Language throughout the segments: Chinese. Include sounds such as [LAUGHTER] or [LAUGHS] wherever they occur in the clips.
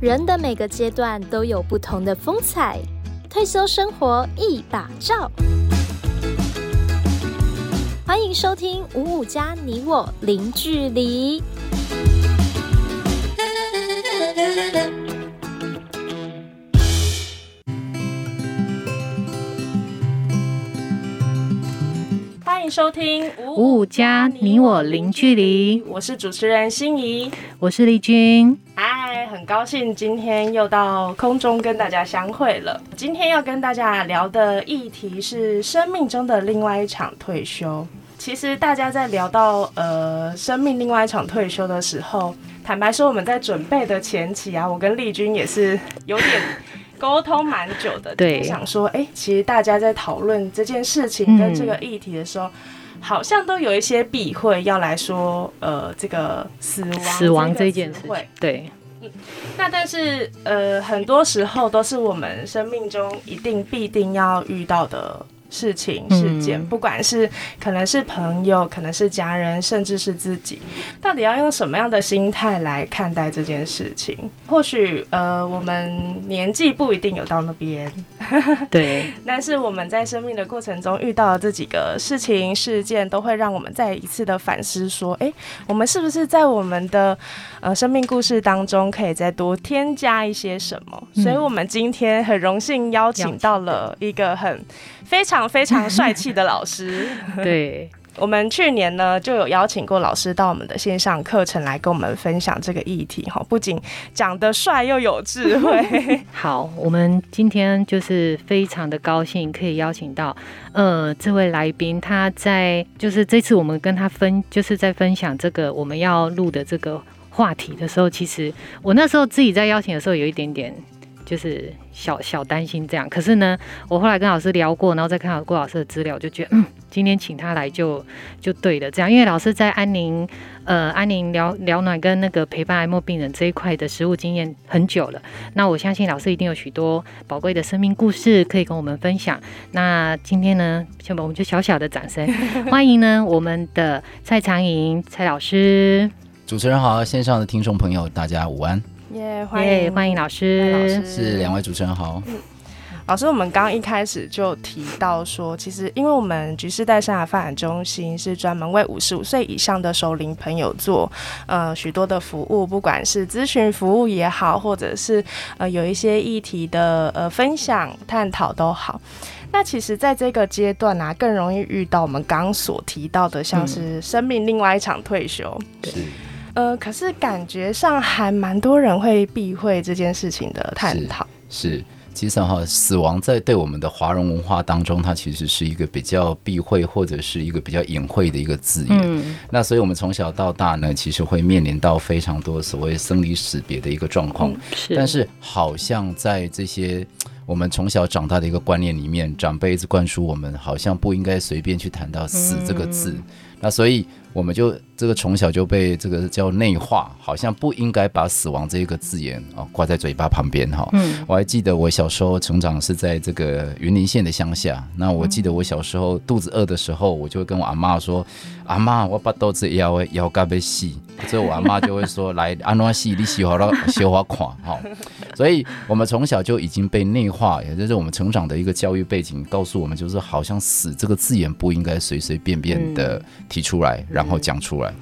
人的每个阶段都有不同的风采，退休生活一把照。欢迎收听五五加你我零距离。欢迎收听五五加你我零距离，我是主持人心怡，我是丽君。嗨，很高兴今天又到空中跟大家相会了。今天要跟大家聊的议题是生命中的另外一场退休。其实大家在聊到呃生命另外一场退休的时候，坦白说我们在准备的前期啊，我跟丽君也是有点。沟通蛮久的，对，想说，哎、欸，其实大家在讨论这件事情跟这个议题的时候，嗯、好像都有一些避讳要来说，呃，这个死亡，死亡这件事，对，嗯，那但是，呃，很多时候都是我们生命中一定必定要遇到的。事情、事件，不管是可能是朋友，可能是家人，甚至是自己，到底要用什么样的心态来看待这件事情？或许呃，我们年纪不一定有到那边，对，[LAUGHS] 但是我们在生命的过程中遇到的这几个事情、事件，都会让我们再一次的反思，说，哎、欸，我们是不是在我们的呃生命故事当中，可以再多添加一些什么？嗯、所以我们今天很荣幸邀请到了一个很。非常非常帅气的老师，[LAUGHS] 对，我们去年呢就有邀请过老师到我们的线上课程来跟我们分享这个议题哈，不仅长得帅又有智慧。[LAUGHS] 好，我们今天就是非常的高兴可以邀请到呃这位来宾，他在就是这次我们跟他分就是在分享这个我们要录的这个话题的时候，其实我那时候自己在邀请的时候有一点点。就是小小担心这样，可是呢，我后来跟老师聊过，然后再看到郭老师的资料，就觉得嗯，今天请他来就就对了。这样，因为老师在安宁呃安宁疗疗暖跟那个陪伴癌末病人这一块的实务经验很久了，那我相信老师一定有许多宝贵的生命故事可以跟我们分享。那今天呢，先把我们就小小的掌声 [LAUGHS] 欢迎呢我们的蔡长莹蔡老师。主持人好，线上的听众朋友大家午安。耶、yeah，欢迎、yeah, 欢迎老师，老师是两位主持人好。嗯、老师，我们刚刚一开始就提到说，其实因为我们局势代生涯发展中心是专门为五十五岁以上的熟龄朋友做呃许多的服务，不管是咨询服务也好，或者是呃有一些议题的呃分享探讨都好。那其实在这个阶段啊，更容易遇到我们刚刚所提到的，像是生命另外一场退休。对。呃，可是感觉上还蛮多人会避讳这件事情的探讨。是，其实哈，死亡在对我们的华人文化当中，它其实是一个比较避讳或者是一个比较隐晦的一个字眼。嗯。那所以我们从小到大呢，其实会面临到非常多所谓生离死别的一个状况。嗯。是。但是好像在这些我们从小长大的一个观念里面，长辈一直灌输我们，好像不应该随便去谈到死这个字。嗯。那所以。我们就这个从小就被这个叫内化，好像不应该把死亡这个字眼啊挂在嘴巴旁边哈。嗯，我还记得我小时候成长是在这个云林县的乡下，那我记得我小时候肚子饿的时候，我就会跟我阿妈说：“阿妈，我把肚子腰腰干被细。”所以我阿妈就会说：“来，安诺西，你喜欢了，喜欢垮哈。”所以我们从小就已经被内化，也就是我们成长的一个教育背景告诉我们，就是好像死这个字眼不应该随随便便的提出来，然后讲出来，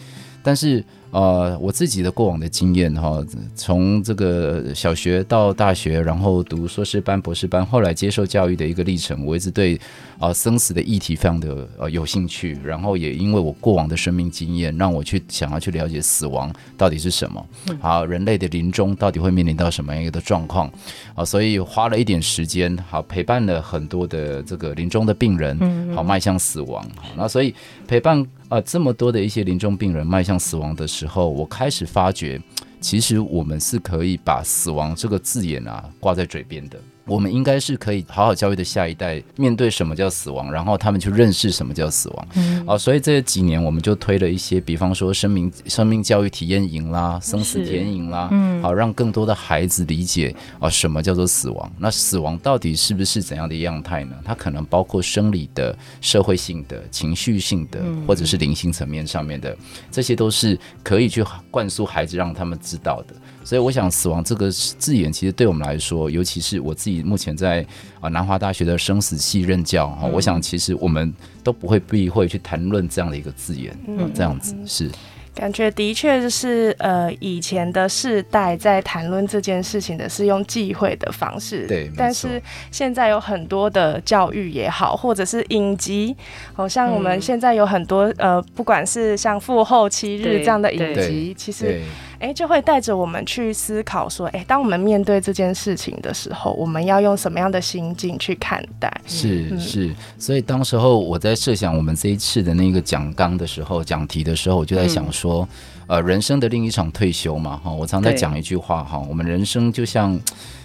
但是。呃，我自己的过往的经验哈，从这个小学到大学，然后读硕士班、博士班，后来接受教育的一个历程，我一直对啊、呃、生死的议题非常的呃有兴趣，然后也因为我过往的生命经验，让我去想要去了解死亡到底是什么，好，人类的临终到底会面临到什么样一个状况啊，所以花了一点时间，好陪伴了很多的这个临终的病人，好迈向死亡，好，那所以陪伴。啊，这么多的一些临终病人迈向死亡的时候，我开始发觉，其实我们是可以把死亡这个字眼啊挂在嘴边的。我们应该是可以好好教育的下一代面对什么叫死亡，然后他们去认识什么叫死亡。嗯，啊，所以这几年我们就推了一些，比方说生命生命教育体验营啦、生死体验营啦，嗯，好让更多的孩子理解啊什么叫做死亡。那死亡到底是不是怎样的样态呢？它可能包括生理的、社会性的、情绪性的，或者是灵性层面上面的，这些都是可以去灌输孩子，让他们知道的。所以我想，死亡这个字眼，其实对我们来说，尤其是我自己目前在啊南华大学的生死系任教哈，我想其实我们都不会避讳去谈论这样的一个字眼，嗯，这样子是。感觉的确就是，呃，以前的世代在谈论这件事情的是用忌讳的方式，对。但是现在有很多的教育也好，或者是影集，好像我们现在有很多，呃，不管是像父后七日这样的影集，其实。哎，就会带着我们去思考说，哎，当我们面对这件事情的时候，我们要用什么样的心境去看待？是、嗯、是，所以当时候我在设想我们这一次的那个讲纲的时候，讲题的时候，我就在想说，嗯、呃，人生的另一场退休嘛，哈，我常在讲一句话哈，我们人生就像，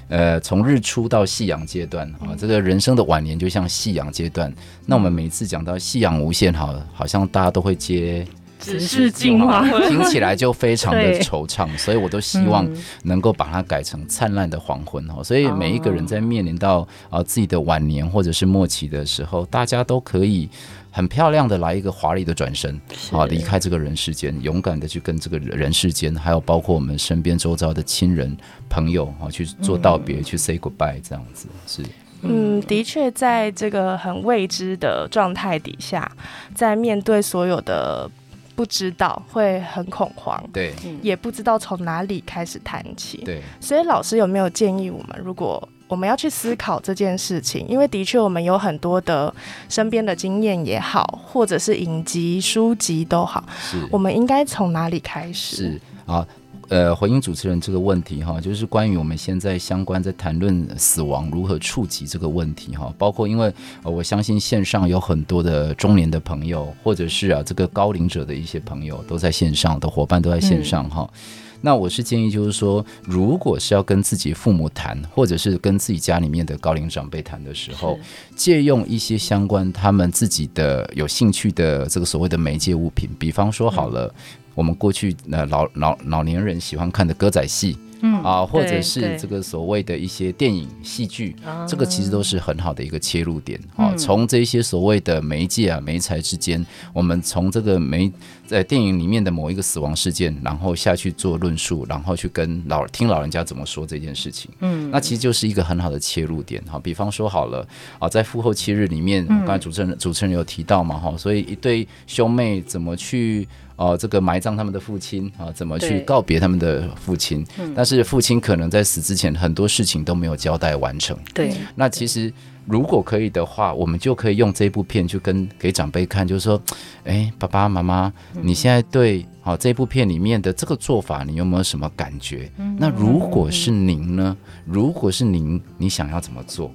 呃，从日出到夕阳阶段啊，这个人生的晚年就像夕阳阶段。那我们每次讲到夕阳无限，好，好像大家都会接。只是金黄昏，[LAUGHS] 听起来就非常的惆怅，所以我都希望能够把它改成灿烂的黄昏哦。所以每一个人在面临到啊自己的晚年或者是末期的时候，大家都可以很漂亮的来一个华丽的转身啊，离开这个人世间，勇敢的去跟这个人世间，还有包括我们身边周遭的亲人朋友啊去做道别，去 say goodbye 这样子是。嗯，的确，在这个很未知的状态底下，在面对所有的。不知道会很恐慌，对，也不知道从哪里开始谈起，对。所以老师有没有建议我们，如果我们要去思考这件事情，因为的确我们有很多的身边的经验也好，或者是影集、书籍都好，是，我们应该从哪里开始？是啊。呃，回应主持人这个问题哈，就是关于我们现在相关在谈论死亡如何触及这个问题哈，包括因为我相信线上有很多的中年的朋友，或者是啊这个高龄者的一些朋友都在线上的伙伴都在线上哈。嗯、那我是建议就是说，如果是要跟自己父母谈，或者是跟自己家里面的高龄长辈谈的时候，借用一些相关他们自己的有兴趣的这个所谓的媒介物品，比方说好了。嗯我们过去呃老老老年人喜欢看的歌仔戏，嗯啊，或者是这个所谓的一些电影戏剧，这个其实都是很好的一个切入点啊。从这些所谓的媒介啊媒材之间，我们从这个媒在电影里面的某一个死亡事件，然后下去做论述，然后去跟老听老人家怎么说这件事情，嗯，那其实就是一个很好的切入点哈。比方说好了啊，在父后七日里面，刚才主持人主持人有提到嘛哈，所以一对兄妹怎么去。哦，这个埋葬他们的父亲啊，怎么去告别他们的父亲？但是父亲可能在死之前很多事情都没有交代完成。对，那其实如果可以的话，我们就可以用这部片去跟给长辈看，就是说，哎，爸爸妈妈，你现在对好这部片里面的这个做法，你有没有什么感觉？那如果是您呢？如果是您，你想要怎么做？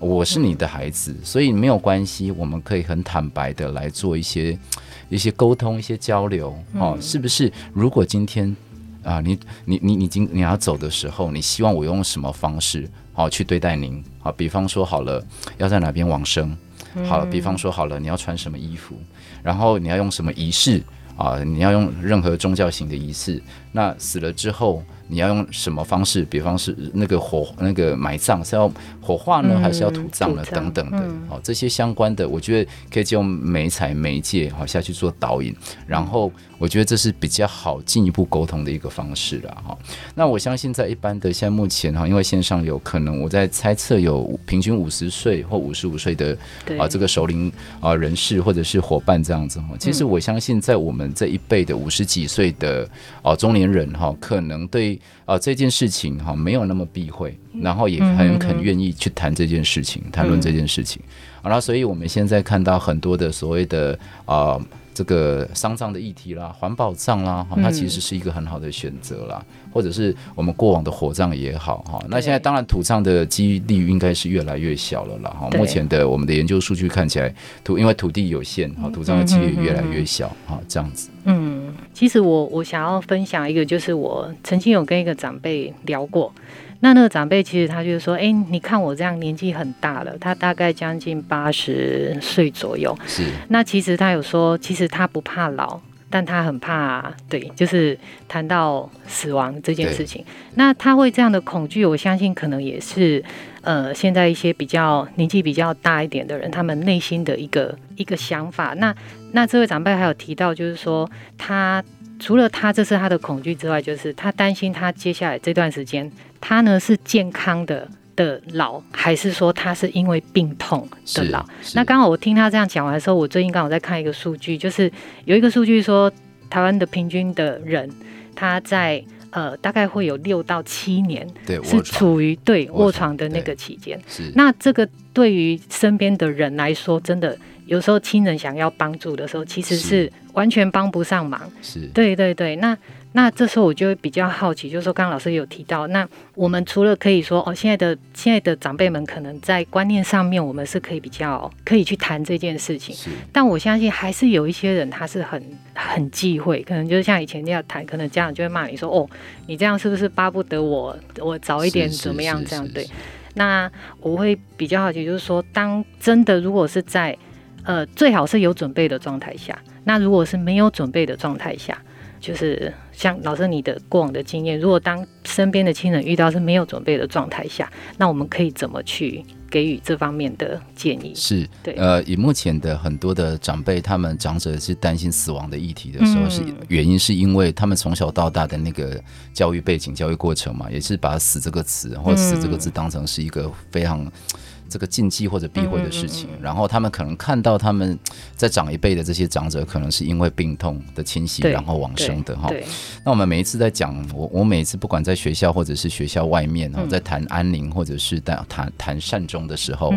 我是你的孩子，所以没有关系，我们可以很坦白的来做一些。一些沟通，一些交流，哦，是不是？如果今天啊，你你你你今你要走的时候，你希望我用什么方式，好去对待您？好，比方说好了，要在哪边往生？好了，比方说好了，你要穿什么衣服？然后你要用什么仪式？啊，你要用任何宗教型的仪式？那死了之后？你要用什么方式？比方是那个火、那个埋葬是要火化呢，还是要土葬呢？等等的，哦，这些相关的，我觉得可以就用媒材媒介好下去做导引，然后我觉得这是比较好进一步沟通的一个方式了哈。那我相信在一般的现在目前哈，因为线上有可能我在猜测有平均五十岁或五十五岁的啊这个首领啊人士或者是伙伴这样子哈。其实我相信在我们这一辈的五十几岁的啊中年人哈，可能对。啊，这件事情哈没有那么避讳，然后也很肯愿意去谈这件事情，谈论这件事情。好了，所以我们现在看到很多的所谓的啊，这个丧葬的议题啦，环保葬啦，它其实是一个很好的选择啦，或者是我们过往的火葬也好哈。那现在当然土葬的几率应该是越来越小了啦。哈。目前的我们的研究数据看起来，土因为土地有限，哈，土葬的几率越来越小哈，这样子。嗯，其实我我想要分享一个，就是我曾经有跟一个长辈聊过。那那个长辈其实他就是说，哎、欸，你看我这样年纪很大了，他大概将近八十岁左右。是。那其实他有说，其实他不怕老，但他很怕，对，就是谈到死亡这件事情。那他会这样的恐惧，我相信可能也是，呃，现在一些比较年纪比较大一点的人，他们内心的一个一个想法。那那这位长辈还有提到，就是说他。除了他这是他的恐惧之外，就是他担心他接下来这段时间，他呢是健康的的老，还是说他是因为病痛的老？那刚好我听他这样讲完的时候，我最近刚好在看一个数据，就是有一个数据说，台湾的平均的人，他在呃大概会有六到七年，对，是处于对卧床的那个期间。是，那这个对于身边的人来说，真的。有时候亲人想要帮助的时候，其实是完全帮不上忙。是，对对对。那那这时候我就会比较好奇，就是说刚刚老师有提到，那我们除了可以说哦，现在的现在的长辈们可能在观念上面，我们是可以比较可以去谈这件事情。是。但我相信还是有一些人他是很很忌讳，可能就是像以前那样谈，可能家长就会骂你说哦，你这样是不是巴不得我我早一点怎么样这样？对。那我会比较好奇，就是说当真的如果是在呃，最好是有准备的状态下。那如果是没有准备的状态下，就是像老师你的过往的经验，如果当身边的亲人遇到是没有准备的状态下，那我们可以怎么去给予这方面的建议？是对，呃，以目前的很多的长辈，他们长者是担心死亡的议题的时候，嗯、是原因是因为他们从小到大的那个教育背景、教育过程嘛，也是把“死”这个词或“死”这个字当成是一个非常。这个禁忌或者避讳的事情，然后他们可能看到他们在长一辈的这些长者，可能是因为病痛的侵袭，然后往生的哈。那我们每一次在讲，我我每一次不管在学校或者是学校外面哈，在谈安宁或者是谈谈谈善终的时候，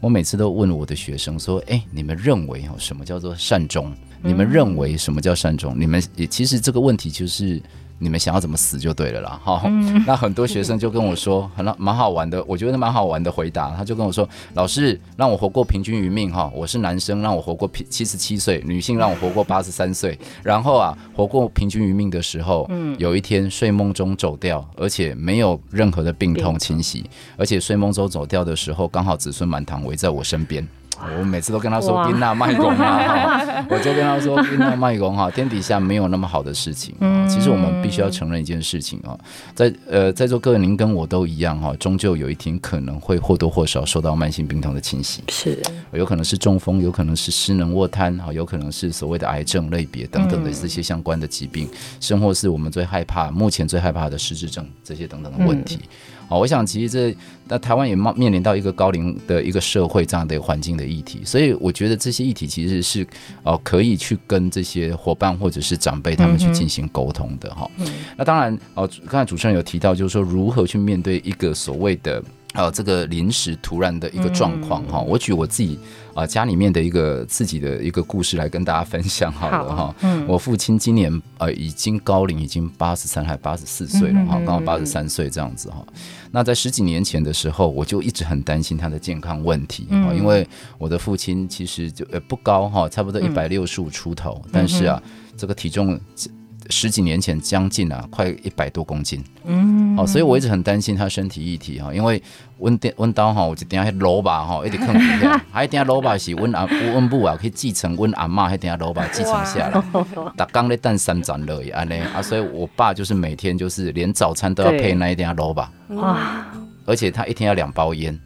我每次都问我的学生说：“哎，你们认为哈什么叫做善终？你们认为什么叫善终？你们也其实这个问题就是。”你们想要怎么死就对了啦，哈、嗯。[LAUGHS] 那很多学生就跟我说，[LAUGHS] 很蛮好玩的，我觉得蛮好玩的回答。他就跟我说，老师让我活过平均余命哈，我是男生让我活过七十七岁，女性让我活过八十三岁。然后啊，活过平均余命的时候，嗯，有一天睡梦中走掉，而且没有任何的病痛侵袭，而且睡梦中走掉的时候，刚好子孙满堂围在我身边。我每次都跟他说冰娜卖公啊，[LAUGHS] 我就跟他说冰娜卖公哈，天底下没有那么好的事情。其实我们必须要承认一件事情啊，在呃在座各位您跟我都一样哈，终究有一天可能会或多或少受到慢性病痛的侵袭，是，有可能是中风，有可能是失能卧瘫啊，有可能是所谓的癌症类别等等的这些相关的疾病，甚或是我们最害怕、目前最害怕的失智症这些等等的问题。好，我想其实这那台湾也面面临到一个高龄的一个社会这样的环境的议题，所以我觉得这些议题其实是哦可以去跟这些伙伴或者是长辈他们去进行沟通的哈。嗯、那当然哦，刚才主持人有提到，就是说如何去面对一个所谓的。呃，这个临时突然的一个状况哈，我举我自己啊、呃、家里面的一个自己的一个故事来跟大家分享好了哈。嗯，我父亲今年呃已经高龄，已经八十三还八十四岁了哈，刚好八十三岁这样子哈。那在十几年前的时候，我就一直很担心他的健康问题啊，因为我的父亲其实就呃不高哈，差不多一百六十五出头，但是啊，这个体重。十几年前，将近啊，快一百多公斤。嗯，哦，所以我一直很担心他身体议题哈，因为温电温刀哈，我就等下萝卜哈，一直啃一下，[LAUGHS] 还等下萝卜是温阿温母啊，可以继承温阿妈，还等下老爸继承下来。打刚的蛋三盏热安尼啊，所以我爸就是每天就是连早餐都要配那一点萝卜。哇，而且他一天要两包烟。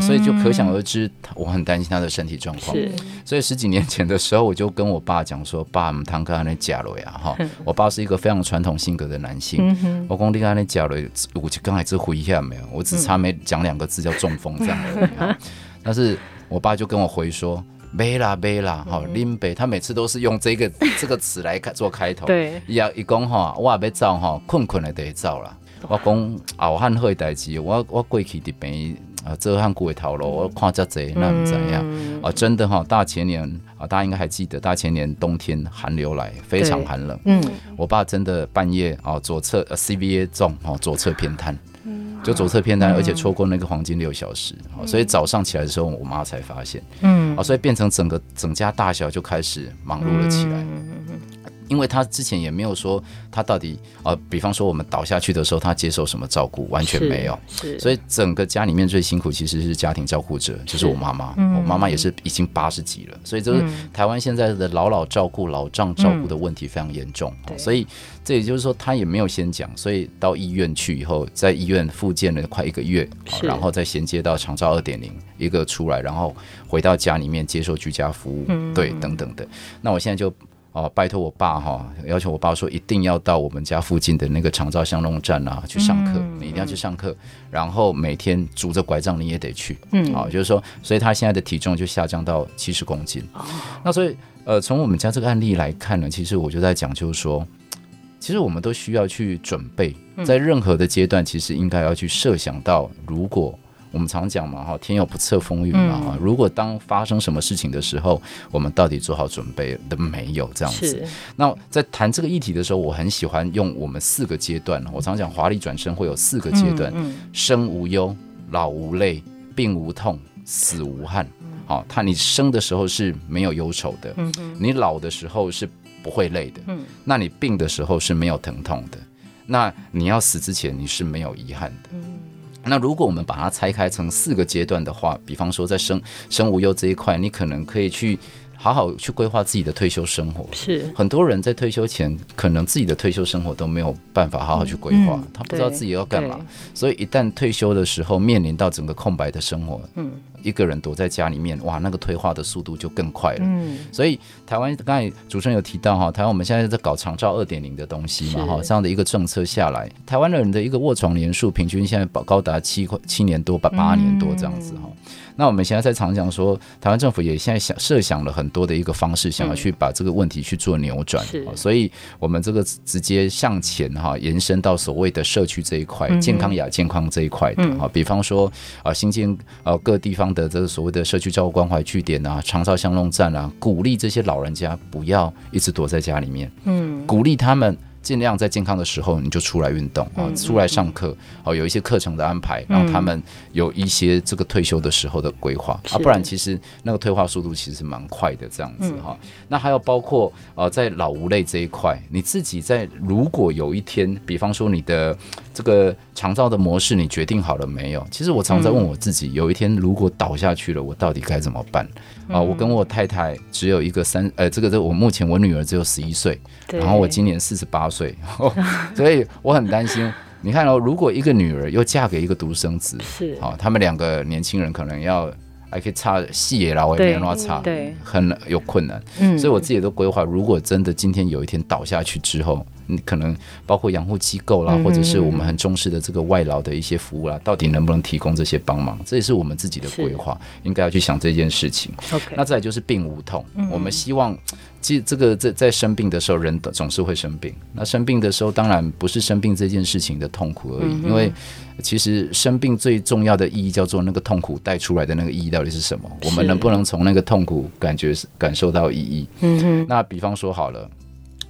所以就可想而知，我很担心他的身体状况。是，所以十几年前的时候，我就跟我爸讲说：“爸，我们堂哥那假了呀，哈。”我爸是一个非常传统性格的男性。我讲你刚才那假了，我就刚才只回一下没有，我只差没讲两个字叫中风这样而已。[LAUGHS] 但是我爸就跟我回说：“没啦没啦，哈，林北他每次都是用这个这个词来开做开头。对，一一讲哈，我要走哈，困困的得走了。我讲熬汉好的代志，我我过去的病。啊，这汉古伟逃了，我看这贼那怎样？嗯、啊，真的哈、哦，大前年啊，大家应该还记得，大前年冬天寒流来，非常寒冷。嗯，我爸真的半夜啊，左侧 CVA 重哦，左侧偏瘫，就左侧偏瘫，而且错过那个黄金六小时。嗯、所以早上起来的时候，我妈才发现。嗯，啊，所以变成整个整家大小就开始忙碌了起来。嗯因为他之前也没有说他到底呃，比方说我们倒下去的时候，他接受什么照顾，完全没有。是，所以整个家里面最辛苦其实是家庭照顾者，就是我妈妈。我妈妈也是已经八十几了，所以就是台湾现在的老老照顾、老丈照顾的问题非常严重。所以这也就是说，他也没有先讲，所以到医院去以后，在医院复健了快一个月，然后再衔接到长照二点零一个出来，然后回到家里面接受居家服务，对，等等的。那我现在就。哦，拜托我爸哈，要求我爸说一定要到我们家附近的那个长照巷弄站啊去上课，你一定要去上课，然后每天拄着拐杖你也得去，嗯，好，就是说，所以他现在的体重就下降到七十公斤。那所以，呃，从我们家这个案例来看呢，其实我就在讲，就是说，其实我们都需要去准备，在任何的阶段，其实应该要去设想到，如果。我们常讲嘛，哈，天有不测风云嘛，哈、嗯。如果当发生什么事情的时候，我们到底做好准备了没有？这样子。那在谈这个议题的时候，我很喜欢用我们四个阶段。我常讲华丽转身会有四个阶段：嗯嗯、生无忧、老无累、病无痛、死无憾。好、嗯，他你生的时候是没有忧愁的，嗯、你老的时候是不会累的，嗯、那你病的时候是没有疼痛的，那你要死之前你是没有遗憾的。那如果我们把它拆开成四个阶段的话，比方说在生生无忧这一块，你可能可以去好好去规划自己的退休生活。是很多人在退休前，可能自己的退休生活都没有办法好好去规划，嗯、他不知道自己要干嘛，所以一旦退休的时候，面临到整个空白的生活，嗯。一个人躲在家里面，哇，那个退化的速度就更快了。嗯，所以台湾刚才主持人有提到哈，台湾我们现在在搞长照二点零的东西嘛哈，这样的一个政策下来，台湾的人的一个卧床年数平均现在高达七七年多八八年多这样子哈。嗯那我们现在在常讲说，台湾政府也现在想设想了很多的一个方式，想要去把这个问题去做扭转。是，所以我们这个直接向前哈延伸到所谓的社区这一块，健康亚健康这一块的哈，比方说啊新建呃各地方的这个所谓的社区照顾关怀据点啊、长照巷弄站啊，鼓励这些老人家不要一直躲在家里面，嗯，鼓励他们。尽量在健康的时候你就出来运动啊，出来上课哦，有一些课程的安排，让他们有一些这个退休的时候的规划啊，不然其实那个退化速度其实蛮快的这样子哈。那还有包括呃，在老无类这一块，你自己在如果有一天，比方说你的这个长照的模式你决定好了没有？其实我常在问我自己，有一天如果倒下去了，我到底该怎么办啊？我跟我太太只有一个三呃，这个这个我目前我女儿只有十一岁，然后我今年四十八岁。岁，[LAUGHS] 所以我很担心。你看哦，如果一个女儿又嫁给一个独生子，是啊，他们两个年轻人可能要还可以差细也啦，我也没办法差，对，很有困难。嗯，所以我自己都规划，如果真的今天有一天倒下去之后。你可能包括养护机构啦，或者是我们很重视的这个外劳的一些服务啦，到底能不能提供这些帮忙？这也是我们自己的规划，应该要去想这件事情。那再就是病无痛，我们希望，其实这个在在生病的时候，人总是会生病。那生病的时候，当然不是生病这件事情的痛苦而已，因为其实生病最重要的意义叫做那个痛苦带出来的那个意义到底是什么？我们能不能从那个痛苦感觉感受到意义？嗯哼，那比方说好了。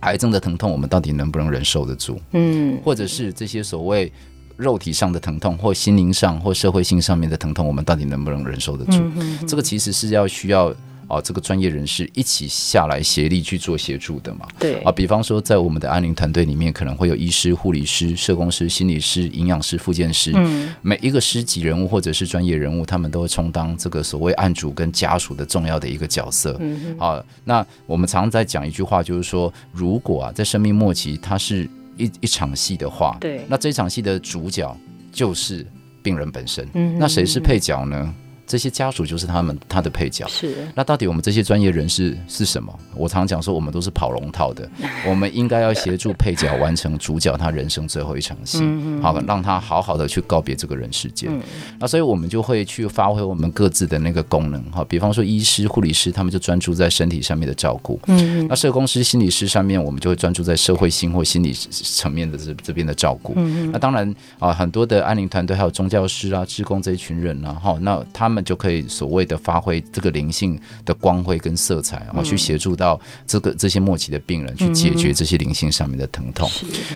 癌症的疼痛，我们到底能不能忍受得住？嗯，或者是这些所谓肉体上的疼痛，或心灵上或社会性上面的疼痛，我们到底能不能忍受得住？嗯哼哼，这个其实是要需要。哦，这个专业人士一起下来协力去做协助的嘛？对啊，比方说在我们的安宁团队里面，可能会有医师、护理师、社工师、心理师、营养师、复健师，嗯，每一个师级人物或者是专业人物，他们都会充当这个所谓案主跟家属的重要的一个角色。嗯哼，啊，那我们常常在讲一句话，就是说，如果啊在生命末期，它是一一场戏的话，对，那这场戏的主角就是病人本身。嗯哼，那谁是配角呢？这些家属就是他们他的配角。是。那到底我们这些专业人士是什么？我常讲说，我们都是跑龙套的。[LAUGHS] 我们应该要协助配角完成主角他人生最后一场戏，好，让他好好的去告别这个人世间。那所以我们就会去发挥我们各自的那个功能。哈，比方说医师、护理师，他们就专注在身体上面的照顾。嗯。那社工师、心理师上面，我们就会专注在社会性或心理层面的这这边的照顾。嗯。那当然啊，很多的安宁团队还有宗教师啊、职工这一群人啊，哈，那他们。他们就可以所谓的发挥这个灵性的光辉跟色彩，然后去协助到这个这些末期的病人去解决这些灵性上面的疼痛。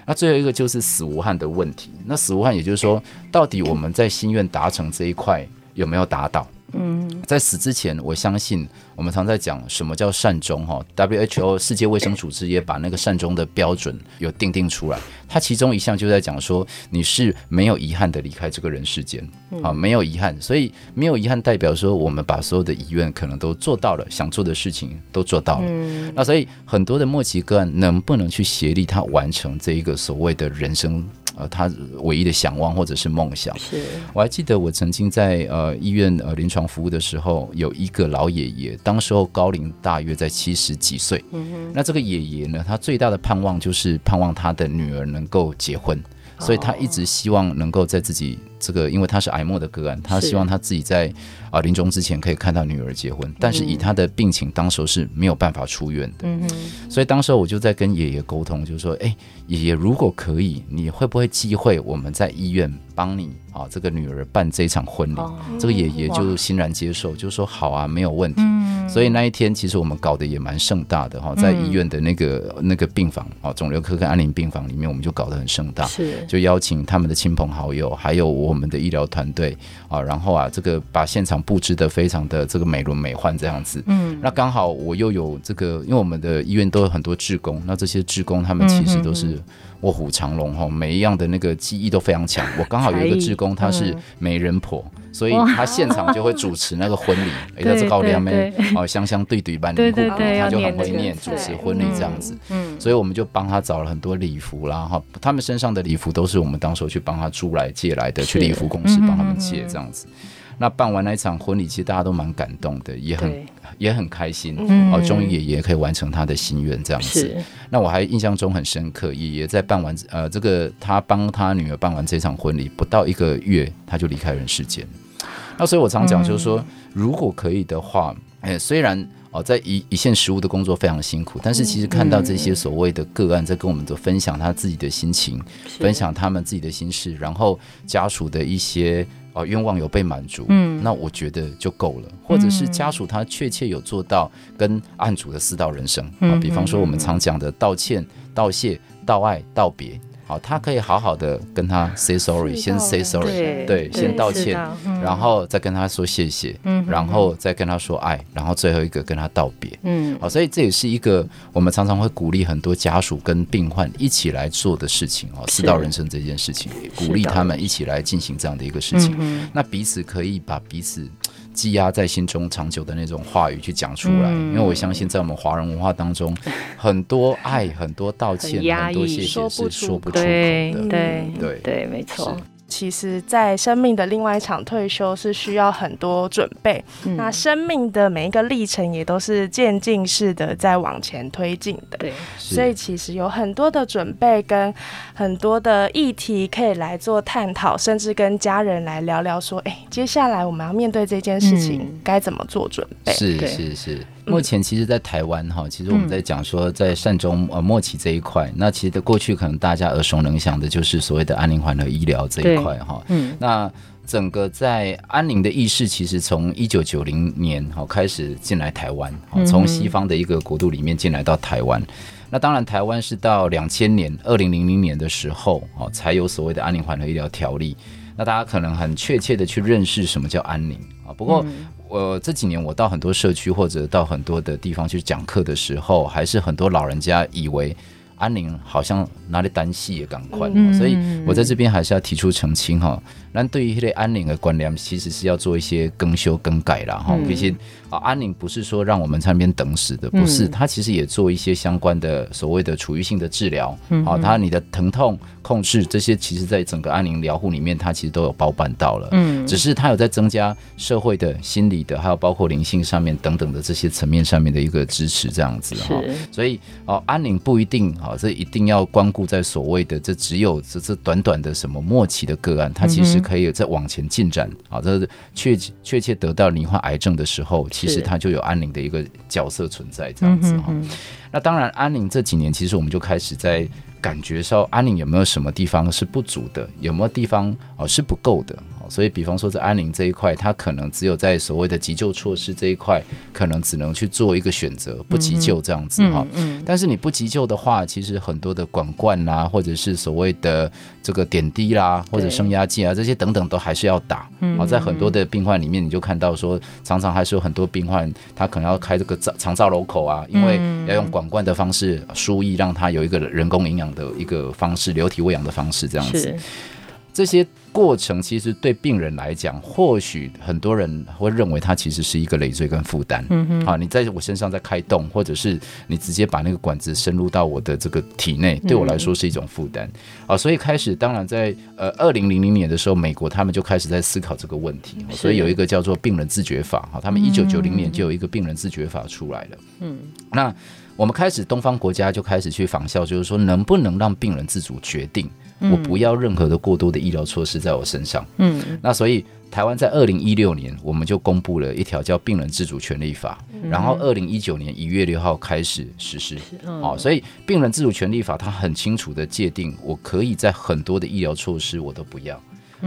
那最后一个就是死无憾的问题。那死无憾，也就是说，到底我们在心愿达成这一块有没有达到？嗯，在死之前，我相信我们常在讲什么叫善终哈。WHO 世界卫生组织也把那个善终的标准有定定出来，它其中一项就在讲说你是没有遗憾的离开这个人世间啊，没有遗憾，所以没有遗憾代表说我们把所有的遗愿可能都做到了，想做的事情都做到了。那所以很多的末期个案能不能去协力他完成这一个所谓的人生？呃，他唯一的想望或者是梦想。是，我还记得我曾经在呃医院呃临床服务的时候，有一个老爷爷，当时候高龄大约在七十几岁。那这个爷爷呢，他最大的盼望就是盼望他的女儿能够结婚，所以他一直希望能够在自己这个，因为他是癌末的个案，他希望他自己在啊临终之前可以看到女儿结婚，但是以他的病情，当时候是没有办法出院的。嗯哼。所以当时候我就在跟爷爷沟通，就是说，哎。爷爷，如果可以，你会不会机会我们在医院帮你啊？这个女儿办这场婚礼，哦、这个爷爷就欣然接受，就说好啊，没有问题。嗯、所以那一天，其实我们搞得也蛮盛大的哈，在医院的那个、嗯、那个病房啊，肿瘤科跟安宁病房里面，我们就搞得很盛大，是就邀请他们的亲朋好友，还有我们的医疗团队啊，然后啊，这个把现场布置的非常的这个美轮美奂这样子。嗯，那刚好我又有这个，因为我们的医院都有很多志工，那这些志工他们其实都是。卧虎藏龙哈，每一样的那个记忆都非常强。我刚好有一个志工，她是媒人婆，所以她现场就会主持那个婚礼。[LAUGHS] 哎，她是高粱妹哦，香香对对班，对对对，她就很会念主持婚礼这样子。嗯，所以我们就帮她找了很多礼服啦哈，他们身上的礼服都是我们当时去帮她租来借来的，去礼服公司帮他们借这样子。那办完那一场婚礼，其实大家都蛮感动的，也很也很开心。嗯、哦，终于爷爷可以完成他的心愿，这样子。那我还印象中很深刻，爷爷在办完呃这个他帮他女儿办完这场婚礼，不到一个月他就离开人世间。那所以我常讲就是说，嗯、如果可以的话，哎，虽然哦在一一线实务的工作非常辛苦，但是其实看到这些所谓的个案在跟我们的分享他自己的心情，是分享他们自己的心事，然后家属的一些。哦，愿望有被满足，嗯，那我觉得就够了。或者是家属他确切有做到跟案主的四道人生啊，比方说我们常讲的道歉、道谢、道爱、道别。好，他可以好好的跟他 say sorry，先 say sorry，对，先道歉，然后再跟他说谢谢，嗯，然后再跟他说爱，然后最后一个跟他道别，嗯，好，所以这也是一个我们常常会鼓励很多家属跟病患一起来做的事情哦，四道人生这件事情，鼓励他们一起来进行这样的一个事情，那彼此可以把彼此。积压在心中长久的那种话语去讲出来，因为我相信在我们华人文化当中，[LAUGHS] 很多爱、很多道歉、很多谢谢是说不出口。的。对对对。对，没错。其实，在生命的另外一场退休是需要很多准备。嗯、那生命的每一个历程也都是渐进式的在往前推进的。对，所以其实有很多的准备跟很多的议题可以来做探讨，甚至跟家人来聊聊说，哎，接下来我们要面对这件事情，该怎么做准备？是是是。是是目前其实，在台湾哈，其实我们在讲说，在善终呃末期这一块，那其实的过去可能大家耳熟能详的就是所谓的安宁缓和医疗这一块哈。嗯。那整个在安宁的意识，其实从一九九零年哈开始进来台湾，从西方的一个国度里面进来到台湾。那当然，台湾是到两千年二零零零年的时候哦，才有所谓的安宁缓和医疗条例。那大家可能很确切的去认识什么叫安宁啊。不过。我这几年我到很多社区或者到很多的地方去讲课的时候，还是很多老人家以为安宁好像哪里单戏也赶快，所以我在这边还是要提出澄清哈。那对于这类安宁的观念，其实是要做一些更修更改了哈。毕竟啊，安宁不是说让我们在那边等死的，不是，它其实也做一些相关的所谓的处于性的治疗。好，它你的疼痛控制这些，其实在整个安宁疗护里面，它其实都有包办到了。嗯，只是它有在增加社会的、心理的，还有包括灵性上面等等的这些层面上面的一个支持，这样子哈。所以哦，安宁不一定啊，这一定要关顾在所谓的这只有这这短短的什么末期的个案，它其实可以再往前进展啊。这确确切得到罹患癌症的时候，其实它就有安宁的一个角色存在，这样子哈。那当然，安宁这几年其实我们就开始在。感觉说安宁有没有什么地方是不足的？有没有地方哦是不够的？所以比方说在安宁这一块，它可能只有在所谓的急救措施这一块，可能只能去做一个选择，不急救这样子哈嗯。但是你不急救的话，其实很多的管灌啦，或者是所谓的这个点滴啦，或者升压剂啊这些等等都还是要打。好，在很多的病患里面，你就看到说，常常还是有很多病患他可能要开这个造肠造瘘口啊，因为要用管灌的方式输液，让他有一个人工营养的一个方式，流体喂养的方式这样子。这些过程其实对病人来讲，或许很多人会认为它其实是一个累赘跟负担。嗯哼，啊，你在我身上在开动，或者是你直接把那个管子深入到我的这个体内，对我来说是一种负担。啊，所以开始，当然在呃二零零零年的时候，美国他们就开始在思考这个问题，所以有一个叫做病人自觉法。哈，他们一九九零年就有一个病人自觉法出来了。嗯，那我们开始东方国家就开始去仿效，就是说能不能让病人自主决定。我不要任何的过多的医疗措施在我身上。嗯，那所以台湾在二零一六年，我们就公布了一条叫《病人自主权利法》，然后二零一九年一月六号开始实施。哦，所以《病人自主权利法》它很清楚的界定，我可以在很多的医疗措施我都不要，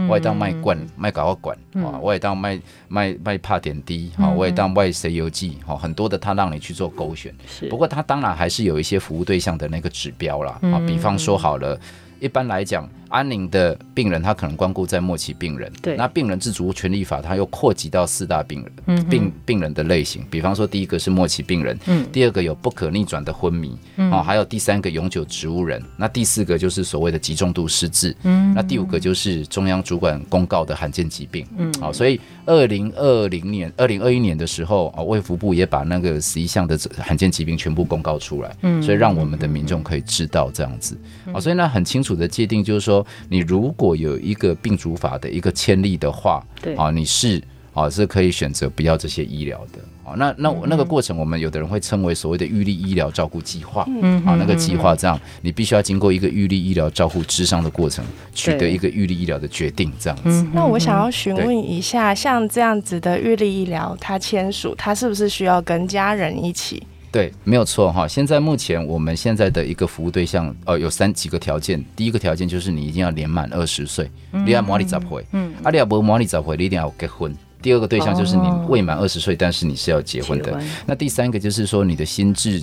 我也当卖罐卖搞管啊，我也当卖卖卖帕点滴啊，我也当卖谁油剂哈，很多的它让你去做勾选。不过它当然还是有一些服务对象的那个指标啦啊，比方说好了。一般来讲，安宁的病人他可能关顾在末期病人。对，那病人自主权利法，它又扩及到四大病人，嗯、病病人的类型。比方说，第一个是末期病人，嗯，第二个有不可逆转的昏迷，嗯，哦，还有第三个永久植物人，那第四个就是所谓的极重度失智，嗯，那第五个就是中央主管公告的罕见疾病，嗯，好，所以二零二零年、二零二一年的时候，啊，卫福部也把那个十一项的罕见疾病全部公告出来，嗯，所以让我们的民众可以知道这样子，啊，所以呢很清楚。的界定就是说，你如果有一个病主法的一个签例的话，对啊，你是啊是可以选择不要这些医疗的啊。那那那个过程，我们有的人会称为所谓的预立医疗照顾计划，嗯啊，那个计划这样，你必须要经过一个预立医疗照顾智商的过程，取得一个预立医疗的决定，这样子。那我想要询问一下，像这样子的预立医疗，他签署，他是不是需要跟家人一起？对，没有错哈。现在目前我们现在的一个服务对象，呃，有三几个条件。第一个条件就是你一定要年满二十岁，你要满二十岁，嗯，啊，你要不满二十岁，你一定要结婚。第二个对象就是你未满二十岁，但是你是要结婚的。那第三个就是说你的心智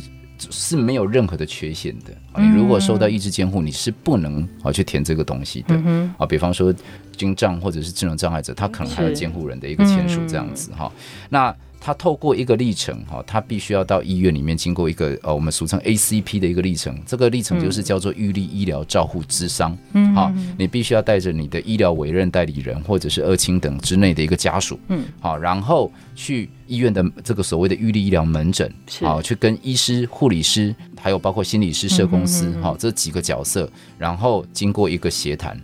是没有任何的缺陷的。你如果受到意志监护，你是不能啊去填这个东西的。啊，比方说精障或者是智能障碍者，他可能还有监护人的一个签署这样子哈。那他透过一个历程，哈，他必须要到医院里面经过一个呃，我们俗称 ACP 的一个历程。这个历程就是叫做预立医疗照护之商，嗯，好，你必须要带着你的医疗委任代理人或者是二亲等之内的一个家属，嗯，好，然后去医院的这个所谓的预立医疗门诊，好，去跟医师、护理师，还有包括心理师、社公司，好，这几个角色，然后经过一个协谈，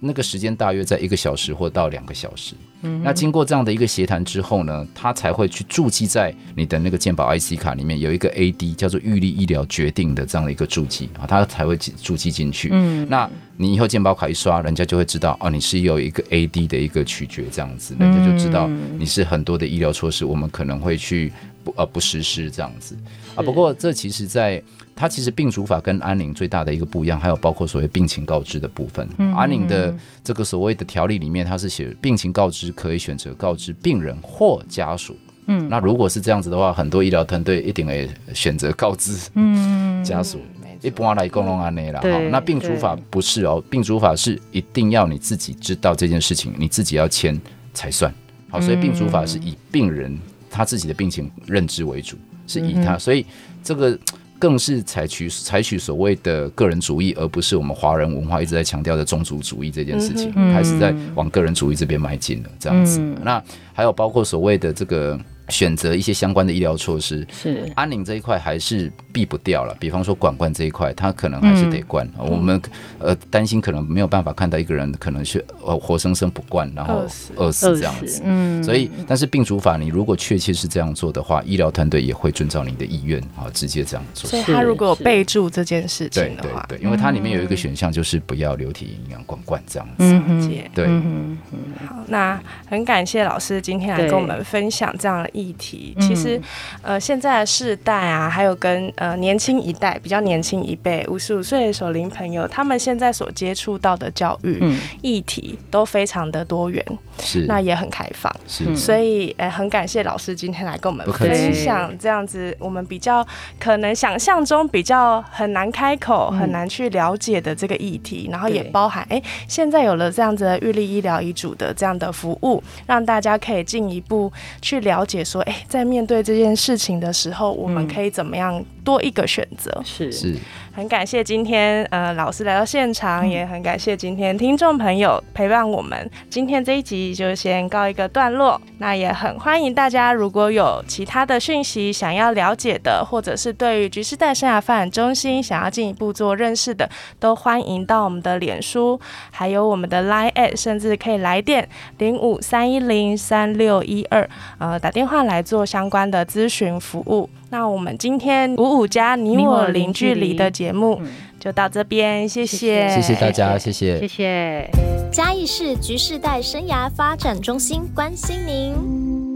那个时间大约在一个小时或到两个小时。嗯，那经过这样的一个协谈之后呢，他才会去注记在你的那个健保 IC 卡里面有一个 AD 叫做预立医疗决定的这样的一个注记啊，他才会注记进去。嗯，那你以后健保卡一刷，人家就会知道哦，你是有一个 AD 的一个取决这样子，人家就知道你是很多的医疗措施，我们可能会去不呃不实施这样子啊。不过这其实在。它其实病主法跟安宁最大的一个不一样，还有包括所谓病情告知的部分。嗯、安宁的这个所谓的条例里面，它是写病情告知可以选择告知病人或家属。嗯，那如果是这样子的话，很多医疗团队一定会选择告知嗯家属。一般来共同安内啦。好，那病主法不是哦，病主法是一定要你自己知道这件事情，你自己要签才算。好，所以病主法是以病人他自己的病情认知为主，是以他，所以这个。更是采取采取所谓的个人主义，而不是我们华人文化一直在强调的宗族主义这件事情，开始在往个人主义这边迈进了。这样子，那还有包括所谓的这个。选择一些相关的医疗措施，是安宁这一块还是避不掉了。比方说管灌这一块，他可能还是得灌。嗯、我们呃担心可能没有办法看到一个人可能是呃活生生不灌，然后饿死这样子。嗯，所以但是病主法，你如果确切是这样做的话，医疗团队也会遵照你的意愿啊，直接这样做。所以他如果有备注这件事情的话，对对对，因为它里面有一个选项就是不要流体营养管灌这样子。嗯，对。嗯，好，那很感谢老师今天来跟我们分享这样的议题。其实，呃，现在的世代啊，还有跟呃年轻一代比较年轻一辈五十五岁的守龄朋友，他们现在所接触到的教育议题都非常的多元，是。那也很开放，是。所以呃很感谢老师今天来跟我们分享这样子我们比较可能想象中比较很难开口、很难去了解的这个议题，然后也包含哎、欸、现在有了这样子的预立医疗遗嘱的这样的服务，让大家可以进一步去了解说，哎、欸，在面对这件事情的时候，我们可以怎么样多一个选择？是是。很感谢今天呃老师来到现场，也很感谢今天听众朋友陪伴我们。今天这一集就先告一个段落，那也很欢迎大家，如果有其他的讯息想要了解的，或者是对于橘世代生涯发展中心想要进一步做认识的，都欢迎到我们的脸书，还有我们的 Line，at，甚至可以来电零五三一零三六一二，呃打电话来做相关的咨询服务。那我们今天五五加你我零距离的节目就到这边，谢谢，谢谢大家，谢谢，谢谢。嘉义市局世代生涯发展中心关心您。